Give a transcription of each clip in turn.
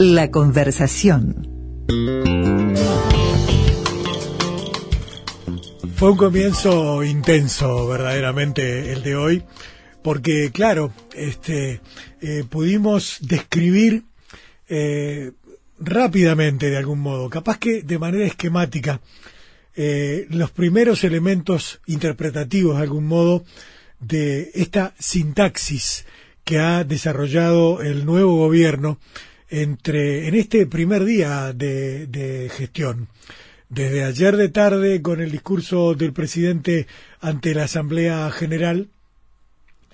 La conversación. Fue un comienzo intenso, verdaderamente, el de hoy, porque, claro, este, eh, pudimos describir eh, rápidamente, de algún modo, capaz que de manera esquemática, eh, los primeros elementos interpretativos, de algún modo, de esta sintaxis que ha desarrollado el nuevo gobierno entre en este primer día de, gestión. Desde ayer de tarde con el discurso del presidente ante la Asamblea General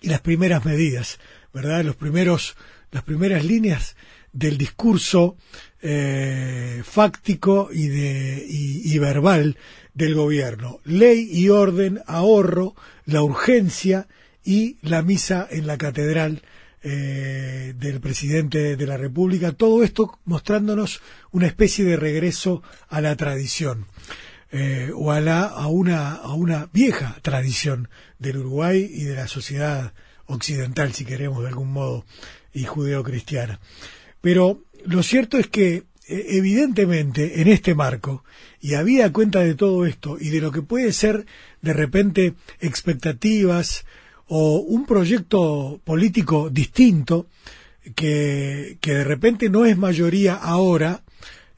y las primeras medidas, ¿verdad? Los primeros, las primeras líneas del discurso eh, fáctico y, de, y verbal del gobierno. Ley y orden, ahorro, la urgencia y la misa en la catedral eh, del presidente de la República, todo esto mostrándonos una especie de regreso a la tradición. Eh, o a, la, a, una, a una vieja tradición del Uruguay y de la sociedad occidental, si queremos de algún modo, y judeocristiana. Pero lo cierto es que, eh, evidentemente, en este marco, y había cuenta de todo esto y de lo que puede ser de repente expectativas, o un proyecto político distinto que, que de repente no es mayoría ahora,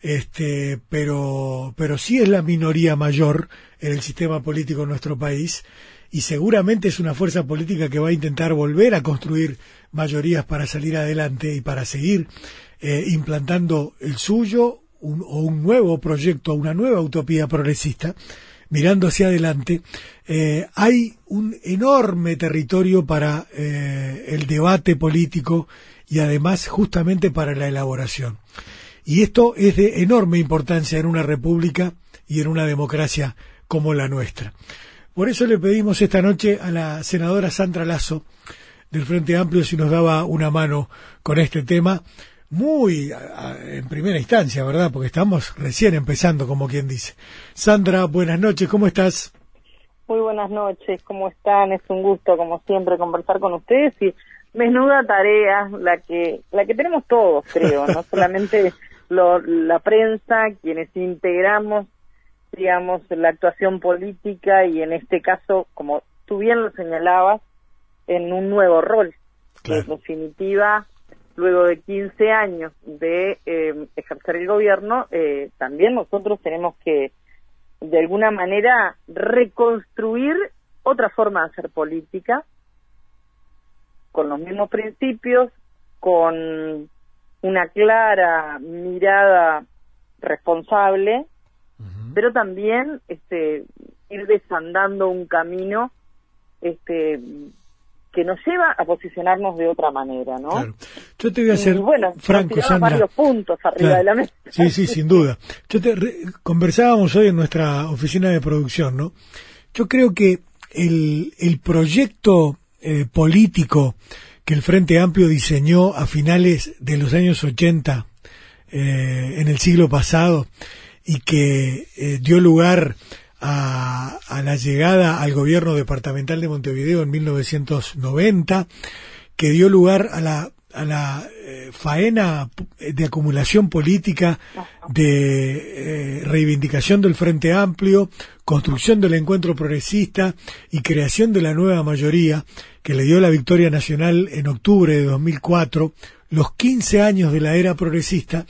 este, pero, pero sí es la minoría mayor en el sistema político de nuestro país y seguramente es una fuerza política que va a intentar volver a construir mayorías para salir adelante y para seguir eh, implantando el suyo o un nuevo proyecto, una nueva utopía progresista mirando hacia adelante, eh, hay un enorme territorio para eh, el debate político y además justamente para la elaboración. Y esto es de enorme importancia en una república y en una democracia como la nuestra. Por eso le pedimos esta noche a la senadora Sandra Lazo del Frente Amplio si nos daba una mano con este tema muy en primera instancia, ¿verdad? Porque estamos recién empezando, como quien dice. Sandra, buenas noches, ¿cómo estás? Muy buenas noches, ¿cómo están? Es un gusto, como siempre, conversar con ustedes y menuda tarea la que la que tenemos todos, creo, no solamente la prensa, quienes integramos, digamos, la actuación política y en este caso, como tú bien lo señalabas, en un nuevo rol, que en definitiva luego de 15 años de eh, ejercer el gobierno, eh, también nosotros tenemos que, de alguna manera, reconstruir otra forma de hacer política, con los mismos principios, con una clara mirada responsable, pero también este, ir desandando un camino este, que nos lleva a posicionarnos de otra manera, ¿no? Claro. Yo te voy a hacer, bueno, franco, Sandra. varios puntos arriba de la mesa. Sí, sí, sin duda. Yo te conversábamos hoy en nuestra oficina de producción, ¿no? Yo creo que el, el proyecto eh, político que el Frente Amplio diseñó a finales de los años 80 eh, en el siglo pasado y que eh, dio lugar a, la llegada al gobierno departamental de Montevideo en 1990, que dio lugar a la, a la eh, faena de acumulación política, de eh, reivindicación del Frente Amplio, construcción del encuentro progresista y creación de la nueva mayoría que le dio la victoria nacional en octubre de 2004, los 15 años de la era progresista,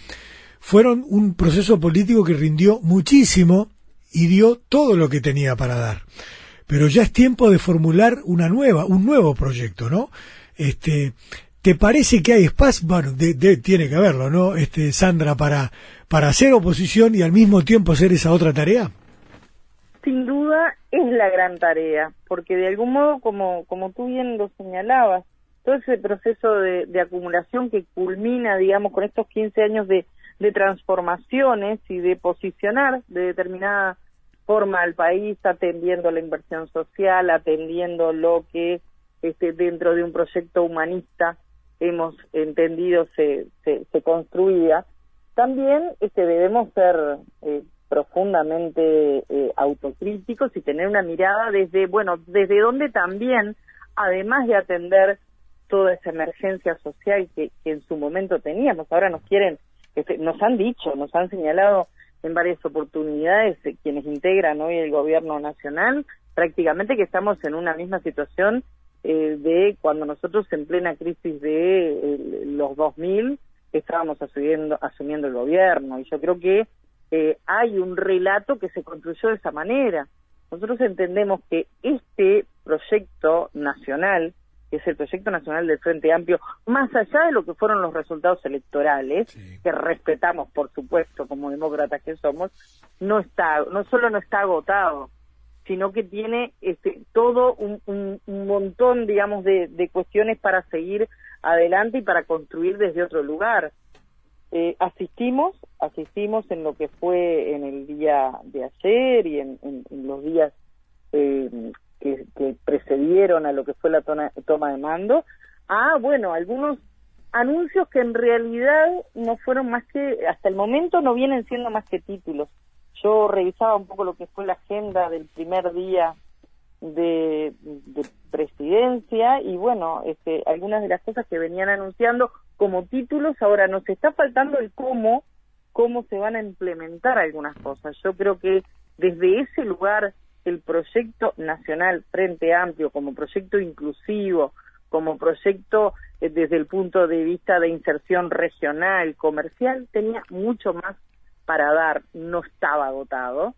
fueron un proceso político que rindió muchísimo y dio todo lo que tenía para dar. Pero ya es tiempo de formular una nueva, un nuevo proyecto, ¿no? Este, ¿te parece que hay espacio? Bueno, tiene que haberlo, ¿no? Este, Sandra, para, para hacer oposición y al mismo tiempo hacer esa otra tarea. Sin duda es la gran tarea, porque de algún modo, como, como tú bien lo señalabas, todo ese proceso de, de acumulación que culmina, digamos, con estos 15 años de, de transformaciones y de posicionar de determinada forma al país, atendiendo la inversión social, atendiendo lo que este, dentro de un proyecto humanista hemos entendido se, se, construía, también este, debemos ser eh, profundamente eh, autocríticos y tener una mirada desde, bueno, desde donde también, además de atender toda esa emergencia social que, que en su momento teníamos, ahora nos quieren este, nos han dicho, nos han señalado en varias oportunidades eh, quienes integran hoy el gobierno nacional, prácticamente que estamos en una misma situación eh, de cuando nosotros en plena crisis de los 2000 estábamos asumiendo, asumiendo el gobierno. Y yo creo que eh, hay un relato que se construyó de esa manera. Nosotros entendemos que este proyecto nacional, que es el proyecto nacional del Frente Amplio, más allá de lo que fueron los resultados electorales, que respetamos, por supuesto, como demócratas que somos, no está, no solo no está agotado, sino que tiene este, todo un, un, montón, digamos, de, de, cuestiones para seguir adelante y para construir desde otro lugar. Eh, asistimos, asistimos en lo que fue en el día de ayer y en, en, los días eh, que, precedieron a lo que fue la toma de mando, a, bueno, algunos anuncios que en realidad no fueron más que, hasta el momento no vienen siendo más que títulos yo revisaba un poco lo que fue la agenda del primer día de, presidencia y bueno, este, algunas de las cosas que venían anunciando como títulos, ahora nos está faltando el cómo, cómo se van a implementar algunas cosas. Yo creo que desde ese lugar el proyecto nacional Frente Amplio como proyecto inclusivo, como proyecto eh, desde el punto de vista de inserción regional, comercial, tenía mucho más para dar no estaba agotado,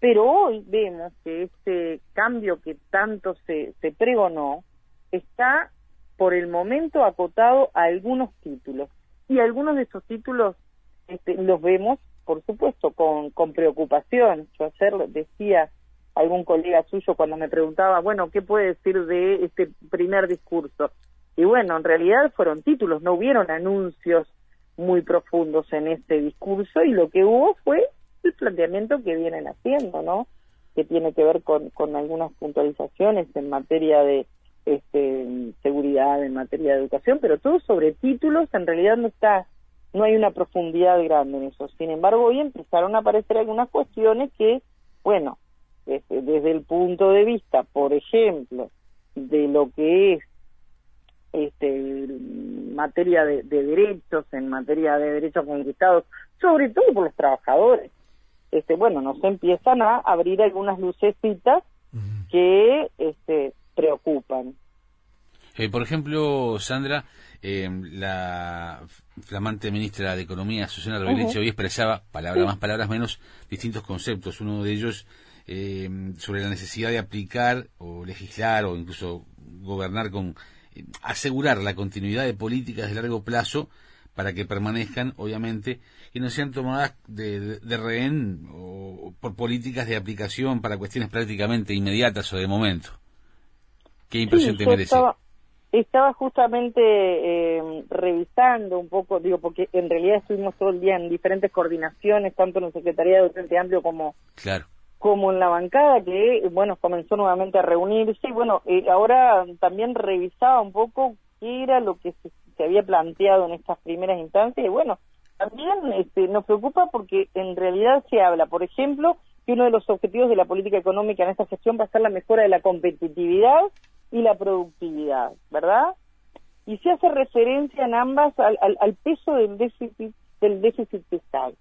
pero hoy vemos que este cambio que tanto se, se pregonó está por el momento acotado a algunos títulos y algunos de esos títulos este, los vemos, por supuesto, con, con preocupación. Yo ayer decía algún colega suyo cuando me preguntaba, bueno, ¿qué puede decir de este primer discurso? Y bueno, en realidad fueron títulos, no hubieron anuncios muy profundos en este discurso y lo que hubo fue el planteamiento que vienen haciendo, ¿no? Que tiene que ver con, con algunas puntualizaciones en materia de este, seguridad, en materia de educación, pero todo sobre títulos en realidad no está, no hay una profundidad grande en eso. Sin embargo, hoy empezaron a aparecer algunas cuestiones que, bueno, este, desde el punto de vista, por ejemplo, de lo que es este, materia de, derechos, en materia de derechos conquistados, sobre todo por los trabajadores. Este, bueno, nos empiezan a abrir algunas lucecitas que este, preocupan. Eh, por ejemplo, Sandra, eh, la flamante ministra de Economía, Susana Rovira, hoy expresaba, palabras más, palabras menos, distintos conceptos. Uno de ellos eh, sobre la necesidad de aplicar o legislar o incluso gobernar con asegurar la continuidad de políticas de largo plazo para que permanezcan, obviamente, y no sean tomadas de, rehén o, por políticas de aplicación para cuestiones prácticamente inmediatas o de momento. ¿Qué impresión te merece? Estaba, justamente eh, revisando un poco, digo, porque en realidad estuvimos todo el día en diferentes coordinaciones, tanto en la Secretaría de Frente Amplio como claro como en la bancada que, bueno, comenzó nuevamente a reunirse y bueno, eh, ahora también revisaba un poco qué era lo que se, había planteado en estas primeras instancias y bueno, también este, nos preocupa porque en realidad se habla, por ejemplo, que uno de los objetivos de la política económica en esta gestión va a ser la mejora de la competitividad y la productividad, ¿verdad? Y se hace referencia en ambas al, al, peso del déficit del déficit fiscal.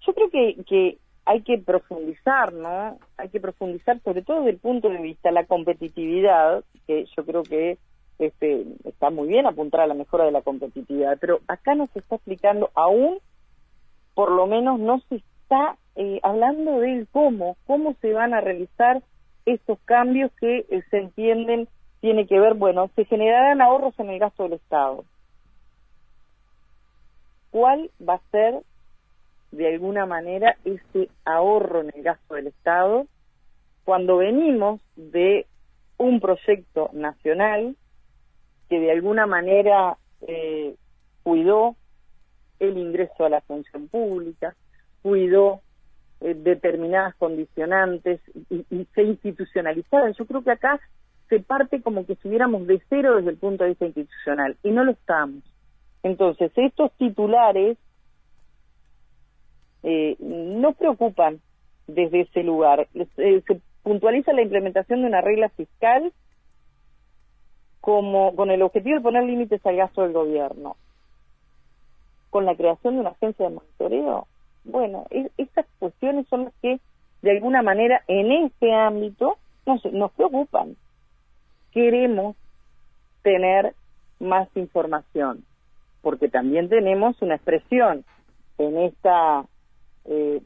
Yo creo que, que hay que profundizar, ¿no? Hay que profundizar sobre todo desde el punto de vista la competitividad, que yo creo que este, está muy bien apuntar a la mejora de la competitividad, pero acá no se está explicando aún, por lo menos no se está eh, hablando del cómo, cómo se van a realizar estos cambios que eh, se entienden tiene que ver, bueno, se generarán ahorros en el gasto del Estado. ¿Cuál va a ser de alguna manera ese ahorro en el gasto del Estado cuando venimos de un proyecto nacional que de alguna manera eh, cuidó el ingreso a la función pública, cuidó eh, determinadas condicionantes y, y, se institucionalizaron. Yo creo que acá se parte como que estuviéramos de cero desde el punto de vista institucional y no lo estamos. Entonces, estos titulares eh, no preocupan desde ese lugar. Eh, se puntualiza la implementación de una regla fiscal como con el objetivo de poner límites al gasto del gobierno. con la creación de una agencia de monitoreo? Bueno, esas cuestiones son las que de alguna manera en este ámbito nos, nos preocupan. Queremos tener más información, porque también tenemos una expresión en esta eh,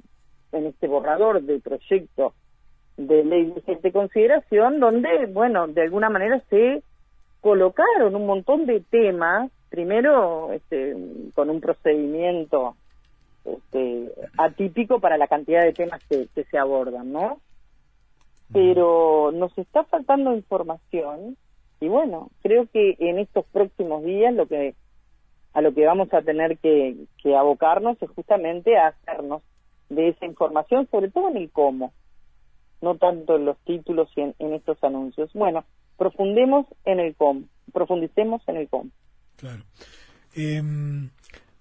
en este borrador del proyecto de ley de urgente consideración, donde, bueno, de alguna manera se colocaron un montón de temas, primero este, con un procedimiento este, atípico para la cantidad de temas que, se abordan, ¿no? Pero nos está faltando información y bueno, creo que en estos próximos días lo que a lo que vamos a tener que, que abocarnos es justamente a hacernos de esa información, sobre todo en el cómo, no tanto en los títulos y en, estos anuncios. Bueno, profundemos en el cómo, profundicemos en el cómo. Claro. Em,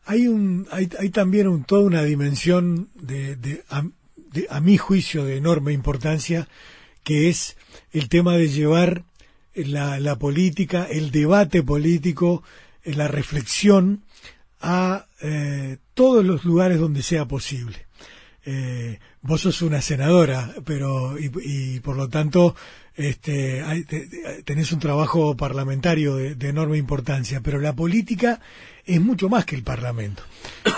hay, un, hay, hay también un, toda una dimensión de, de, a, mi juicio de enorme importancia, que es el tema de llevar la, la política, el debate político, la reflexión a eh, todos los lugares donde sea posible eh, vos sos una senadora, pero y, por lo tanto este, tenés un trabajo parlamentario de, enorme importancia, pero la política es mucho más que el Parlamento,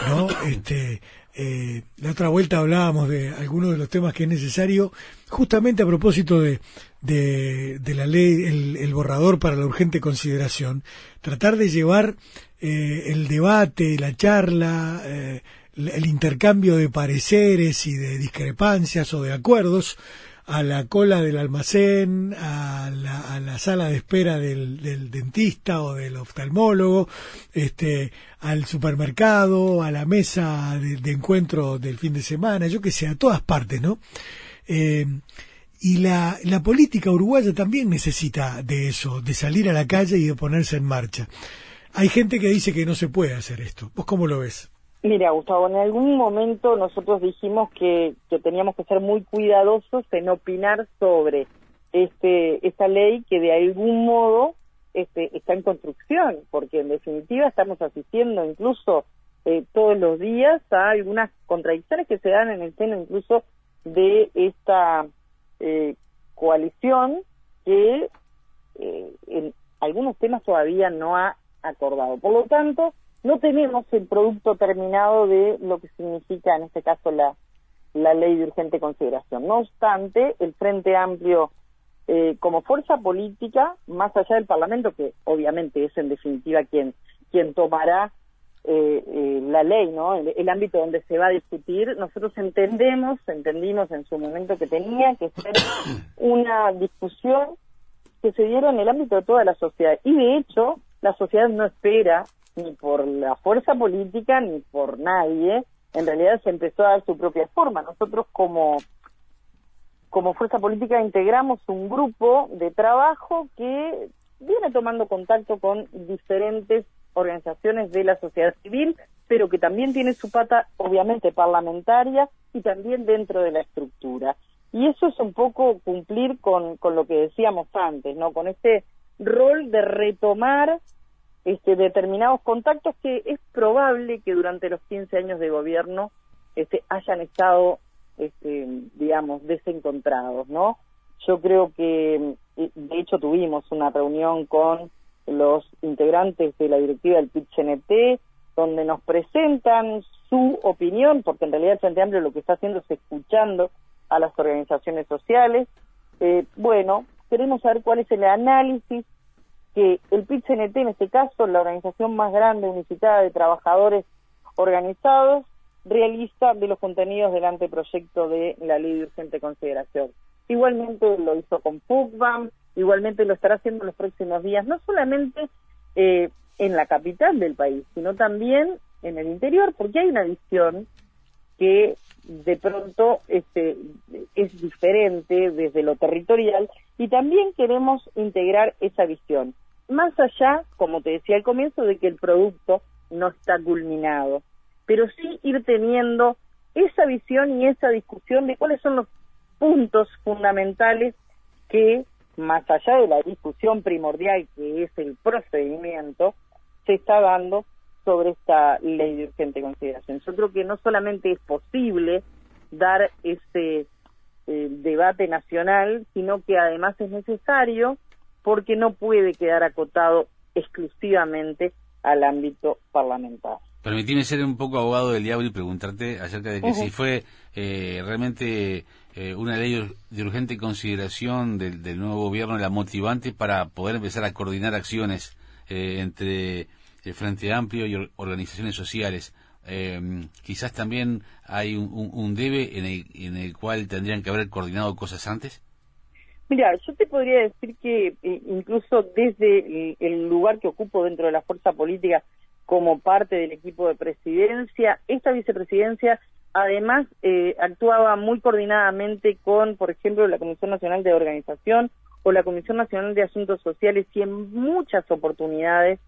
¿no? Este, eh, la otra vuelta hablábamos de algunos de los temas que es necesario, justamente a propósito de, de, la ley, el, borrador para la urgente consideración, tratar de llevar eh, el debate, la charla, eh, el intercambio de pareceres y de discrepancias o de acuerdos a la cola del almacén, a la, sala de espera del, dentista o del oftalmólogo, este, al supermercado, a la mesa de, encuentro del fin de semana, yo que sé, a todas partes, ¿no? Eh, y la, la política uruguaya también necesita de eso, de salir a la calle y de ponerse en marcha. Hay gente que dice que no se puede hacer esto. ¿Vos cómo lo ves? Mira, Gustavo, en algún momento nosotros dijimos que, que teníamos que ser muy cuidadosos en opinar sobre este esta ley que de algún modo este, está en construcción, porque en definitiva estamos asistiendo incluso eh, todos los días a algunas contradicciones que se dan en el seno incluso de esta eh, coalición que eh, en algunos temas todavía no ha acordado. Por lo tanto, no tenemos el producto terminado de lo que significa en este caso la, la ley de urgente consideración. No obstante, el Frente Amplio eh, como fuerza política, más allá del Parlamento, que obviamente es en definitiva quien, quien tomará eh, eh, la ley, ¿no? El, ámbito donde se va a discutir, nosotros entendemos, entendimos en su momento que tenía que ser una discusión que se diera en el ámbito de toda la sociedad. Y de hecho, la sociedad no espera ni por la fuerza política ni por nadie, en realidad se empezó a dar su propia forma. Nosotros como, como fuerza política integramos un grupo de trabajo que viene tomando contacto con diferentes organizaciones de la sociedad civil, pero que también tiene su pata obviamente parlamentaria y también dentro de la estructura. Y eso es un poco cumplir con, con lo que decíamos antes, ¿no? Con este rol de retomar este, determinados contactos que es probable que durante los 15 años de gobierno este, hayan estado, este, digamos, desencontrados, ¿no? Yo creo que, eh, de hecho, tuvimos una reunión con los integrantes de la directiva del PIT-CNT, donde nos presentan su opinión, porque en realidad el Frente lo que está haciendo es escuchando a las organizaciones sociales. Eh, bueno, queremos saber cuál es el análisis que el pit en este caso, la organización más grande unificada de trabajadores organizados, realiza de los contenidos del anteproyecto de la ley de urgente consideración. Igualmente lo hizo con FUCBAM, igualmente lo estará haciendo en los próximos días, no solamente eh, en la capital del país, sino también en el interior, porque hay una visión que de pronto este, es diferente desde lo territorial y también queremos integrar esa visión más allá, como te decía al comienzo, de que el producto no está culminado, pero sí ir teniendo esa visión y esa discusión de cuáles son los puntos fundamentales que, más allá de la discusión primordial que es el procedimiento, se está dando sobre esta ley de urgente consideración. Yo creo que no solamente es posible dar ese eh, debate nacional, sino que además es necesario porque no puede quedar acotado exclusivamente al ámbito parlamentario. Permitime ser un poco abogado del diablo y preguntarte acerca de que si fue eh, realmente eh, una ley de urgente consideración del, nuevo gobierno la motivante para poder empezar a coordinar acciones eh, entre el Frente Amplio y organizaciones sociales. quizás también hay un, debe en el, en el cual tendrían que haber coordinado cosas antes. Mira, yo te podría decir que incluso desde el lugar que ocupo dentro de la fuerza política, como parte del equipo de presidencia. Esta vicepresidencia además eh, actuaba muy coordinadamente con, por ejemplo, la Comisión Nacional de Organización o la Comisión Nacional de Asuntos Sociales y en muchas oportunidades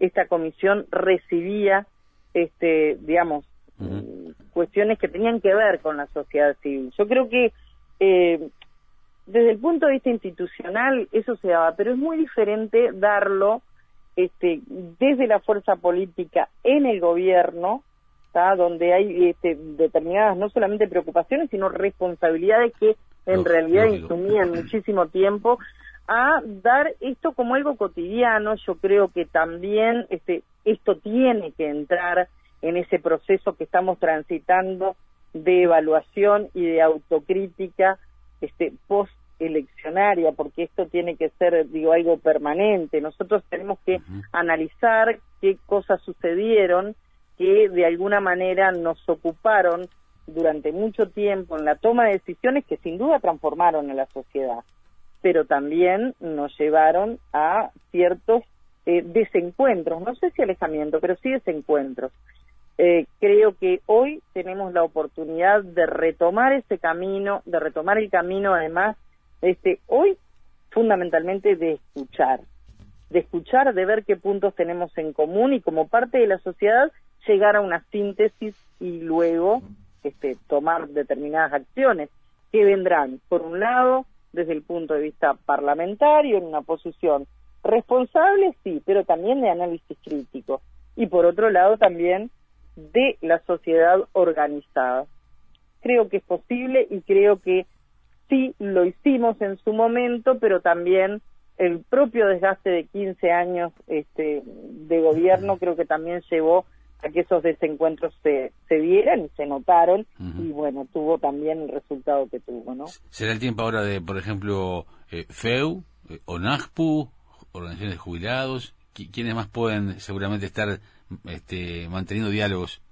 esta comisión recibía, este, digamos, cuestiones que tenían que ver con la sociedad civil. Yo creo que eh, desde el punto de vista institucional eso se daba, pero es muy diferente darlo este, desde la fuerza política en el gobierno, donde hay este, determinadas no solamente preocupaciones, sino responsabilidades que en realidad insumían muchísimo tiempo, a dar esto como algo cotidiano. Yo creo que también este, esto tiene que entrar en ese proceso que estamos transitando de evaluación y de autocrítica este, post eleccionaria, porque esto tiene que ser, digo, algo permanente. Nosotros tenemos que analizar qué cosas sucedieron que de alguna manera nos ocuparon durante mucho tiempo en la toma de decisiones que sin duda transformaron a la sociedad, pero también nos llevaron a ciertos eh, desencuentros, no sé si alejamiento, pero sí desencuentros. Eh, creo que hoy tenemos la oportunidad de retomar ese camino, de retomar el camino además este, hoy fundamentalmente de escuchar, de escuchar, de ver qué puntos tenemos en común y como parte de la sociedad llegar a una síntesis y luego este, tomar determinadas acciones. Que vendrán, por un lado, desde el punto de vista parlamentario, en una posición responsable, sí, pero también de análisis crítico, y por otro lado también de la sociedad organizada. Creo que es posible y creo que sí lo hicimos en su momento, pero también el propio desgaste de 15 años este, de gobierno creo que también llevó a que esos desencuentros se, se dieran y se notaron y bueno, tuvo también el resultado que tuvo, ¿no? ¿Será el tiempo ahora de, por ejemplo, eh, FEU, eh, ONAJPU, organizaciones de jubilados? ¿Quiénes más pueden seguramente estar este, manteniendo diálogos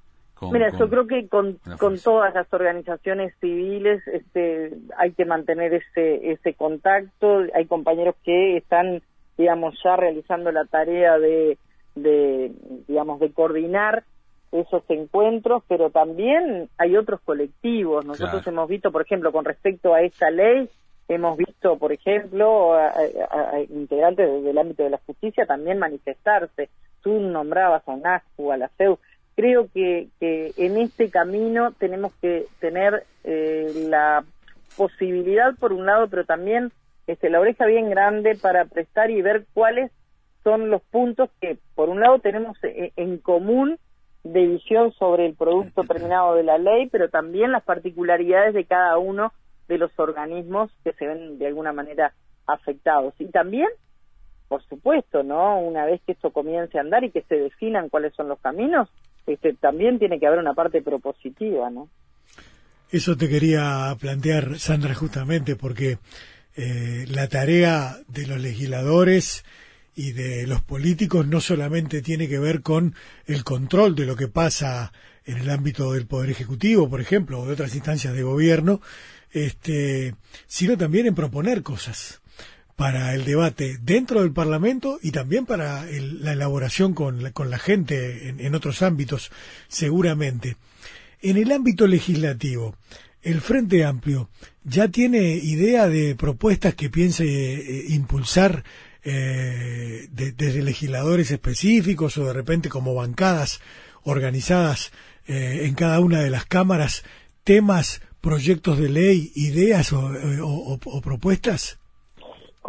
Mira, yo creo que con, con todas las organizaciones civiles este, hay que mantener ese, ese contacto. Hay compañeros que están, digamos, ya realizando la tarea de, de, digamos, de coordinar esos encuentros, pero también hay otros colectivos. Nosotros hemos visto, por ejemplo, con respecto a esta ley, hemos visto, por ejemplo, a, integrantes del ámbito de la justicia también manifestarse. Tú nombrabas a NASCU, a la CEU creo que, en este camino tenemos que tener eh, la posibilidad por un lado, pero también este, la oreja bien grande para prestar y ver cuáles son los puntos que por un lado tenemos eh, en común de visión sobre el producto terminado de la ley, pero también las particularidades de cada uno de los organismos que se ven de alguna manera afectados. Y también, por supuesto, ¿no? Una vez que esto comience a andar y que se definan cuáles son los caminos, este, también tiene que haber una parte propositiva, ¿no? Eso te quería plantear, Sandra, justamente porque eh, la tarea de los legisladores y de los políticos no solamente tiene que ver con el control de lo que pasa en el ámbito del poder ejecutivo, por ejemplo, o de otras instancias de gobierno, este, sino también en proponer cosas para el debate dentro del Parlamento y también para la elaboración con la, con la gente en, otros ámbitos, seguramente. En el ámbito legislativo, el Frente Amplio ya tiene idea de propuestas que piense eh, impulsar eh, desde legisladores específicos o de repente como bancadas organizadas eh, en cada una de las cámaras, temas, proyectos de ley, ideas o propuestas?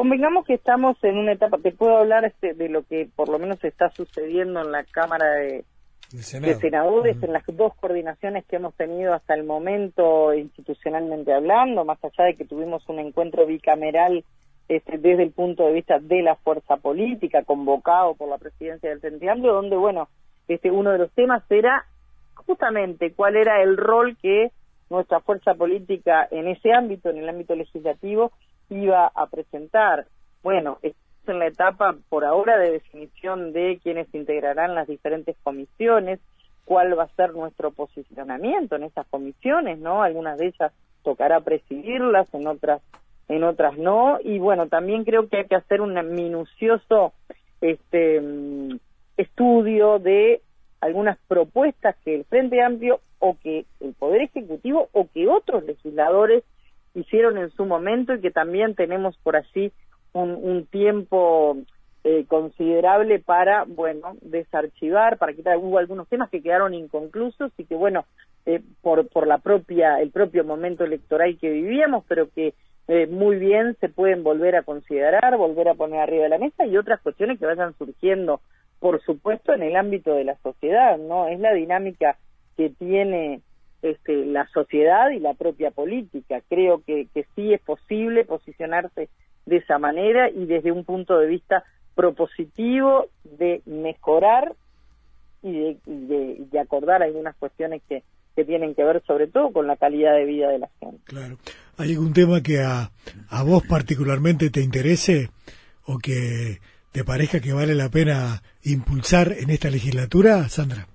Convengamos que estamos en una etapa, te puedo hablar este, de lo que por lo menos está sucediendo en la Cámara de, de senadores en las dos coordinaciones que hemos tenido hasta el momento institucionalmente hablando, más allá de que tuvimos un encuentro bicameral este, desde el punto de vista de la fuerza política convocado por la presidencia del Frente Amplio, donde bueno, este uno de los temas era justamente cuál era el rol que nuestra fuerza política en ese ámbito, en el ámbito legislativo, iba a presentar. Bueno, en la etapa por ahora de definición de quienes integrarán las diferentes comisiones, cuál va a ser nuestro posicionamiento en esas comisiones, ¿no? Algunas de ellas tocará presidirlas, en otras en otras no y bueno, también creo que hay que hacer un minucioso este mm, estudio de algunas propuestas que el Frente Amplio o que el Poder Ejecutivo o que otros legisladores hicieron en su momento y que también tenemos por allí un, tiempo eh, considerable para, bueno, desarchivar, para quitar, hubo algunos temas que quedaron inconclusos y que, bueno, eh, por, por la propia, el propio momento electoral que vivíamos, pero que eh, muy bien se pueden volver a considerar, volver a poner arriba de la mesa y otras cuestiones que vayan surgiendo, por supuesto, en el ámbito de la sociedad, ¿no? Es la dinámica que tiene este, la sociedad y la propia política. Creo que, que sí es posible posicionarse de esa manera y desde un punto de vista propositivo de mejorar y de, de, acordar algunas cuestiones que, que tienen que ver sobre todo con la calidad de vida de la gente. Claro. ¿Hay algún tema que a, a vos particularmente te interese o que te parezca que vale la pena impulsar en esta legislatura, Sandra?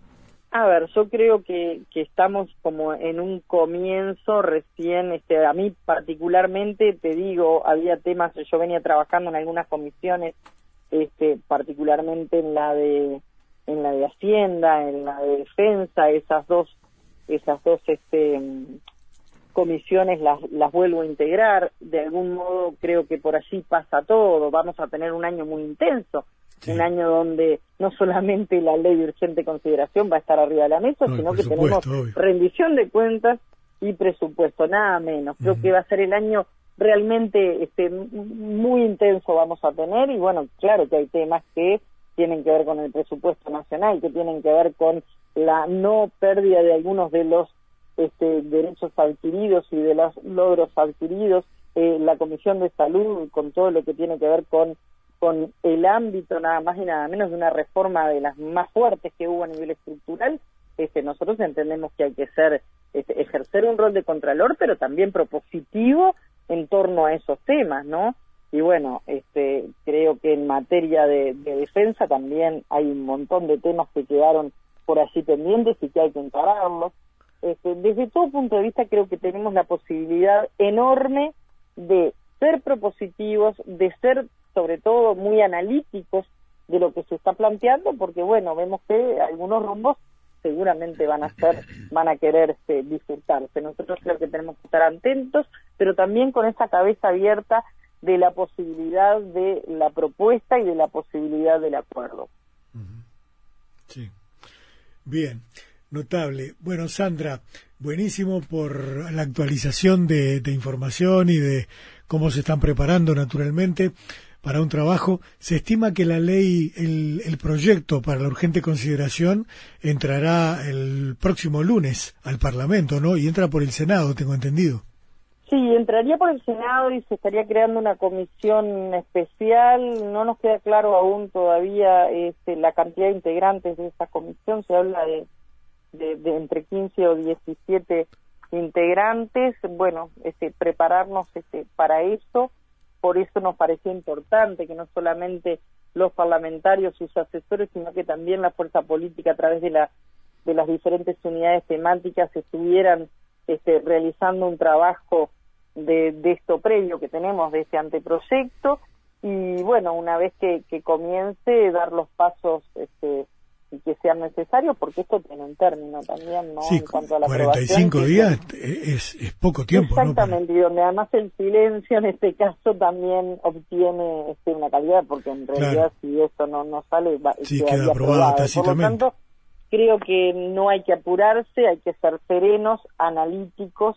A ver, yo creo que, que estamos como en un comienzo recién, este, a mí particularmente, te digo, había temas, yo venía trabajando en algunas comisiones, este, particularmente en la de, en la de Hacienda, en la de Defensa, esas dos, esas dos, este, comisiones las, las vuelvo a integrar, de algún modo creo que por allí pasa todo, vamos a tener un año muy intenso, un año donde no solamente la ley de urgente consideración va a estar arriba de la mesa, sino que tenemos rendición de cuentas y presupuesto, nada menos. Creo que va a ser el año realmente este, muy intenso vamos a tener y bueno, claro que hay temas que tienen que ver con el presupuesto nacional, que tienen que ver con la no pérdida de algunos de los este, derechos adquiridos y de los logros adquiridos, eh, la Comisión de Salud con todo lo que tiene que ver con con el ámbito nada más y nada menos de una reforma de las más fuertes que hubo a nivel estructural, este, nosotros entendemos que hay que ser este, ejercer un rol de contralor, pero también propositivo en torno a esos temas, ¿no? Y bueno, este, creo que en materia de, defensa también hay un montón de temas que quedaron por allí pendientes y que hay que encararlos. Este, desde todo punto de vista creo que tenemos la posibilidad enorme de ser propositivos, de ser sobre todo muy analíticos de lo que se está planteando, porque bueno, vemos que algunos rumbos seguramente van a ser, van a querer este, disfrutarse. Nosotros creo que tenemos que estar atentos, pero también con esa cabeza abierta de la posibilidad de la propuesta y de la posibilidad del acuerdo. Sí. Bien, notable. Bueno, Sandra, buenísimo por la actualización de información y de cómo se están preparando naturalmente para un trabajo. Se estima que la ley, el, el proyecto para la urgente consideración entrará el próximo lunes al Parlamento, ¿no? Y entra por el Senado, tengo entendido. Sí, entraría por el Senado y se estaría creando una comisión especial. No nos queda claro aún todavía este, la cantidad de integrantes de esa comisión. Se habla de, de, entre 15 o 17 integrantes. Bueno, este, prepararnos este, para eso por eso nos pareció importante que no solamente los parlamentarios, sus asesores, sino que también la fuerza política a través de, la, de las diferentes unidades temáticas estuvieran este, realizando un trabajo de, de esto previo que tenemos, de este anteproyecto, y bueno, una vez que, que comience, dar los pasos este, y que sean necesarios, porque esto tiene un término también, ¿no? en cuanto a la 45 días es, es, poco tiempo, Exactamente, y donde además el silencio en este caso también obtiene este, una calidad, porque en realidad si esto no, no sale, va, sí, queda aprobado Por lo tanto, creo que no hay que apurarse, hay que ser serenos, analíticos,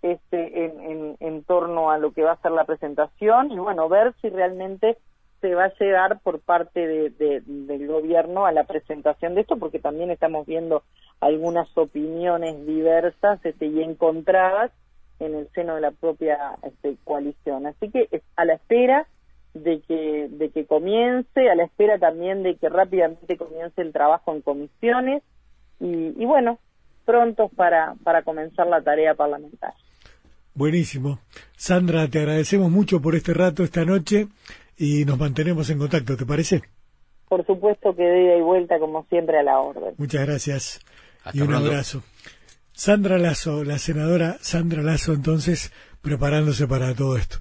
este, en, en, en torno a lo que va a ser la presentación y bueno, ver si realmente se va a llegar por parte de, del gobierno a la presentación de esto, porque también estamos viendo algunas opiniones diversas este, y encontradas en el seno de la propia este, coalición. Así que a la espera de que, de que comience, a la espera también de que rápidamente comience el trabajo en comisiones y, bueno, prontos para, para comenzar la tarea parlamentaria. Buenísimo. Sandra, te agradecemos mucho por este rato esta noche y nos mantenemos en contacto, ¿te parece? Por supuesto que de ida y vuelta, como siempre, a la orden. Muchas gracias y un abrazo. Sandra Lazo, la senadora Sandra Lazo, entonces, preparándose para todo esto.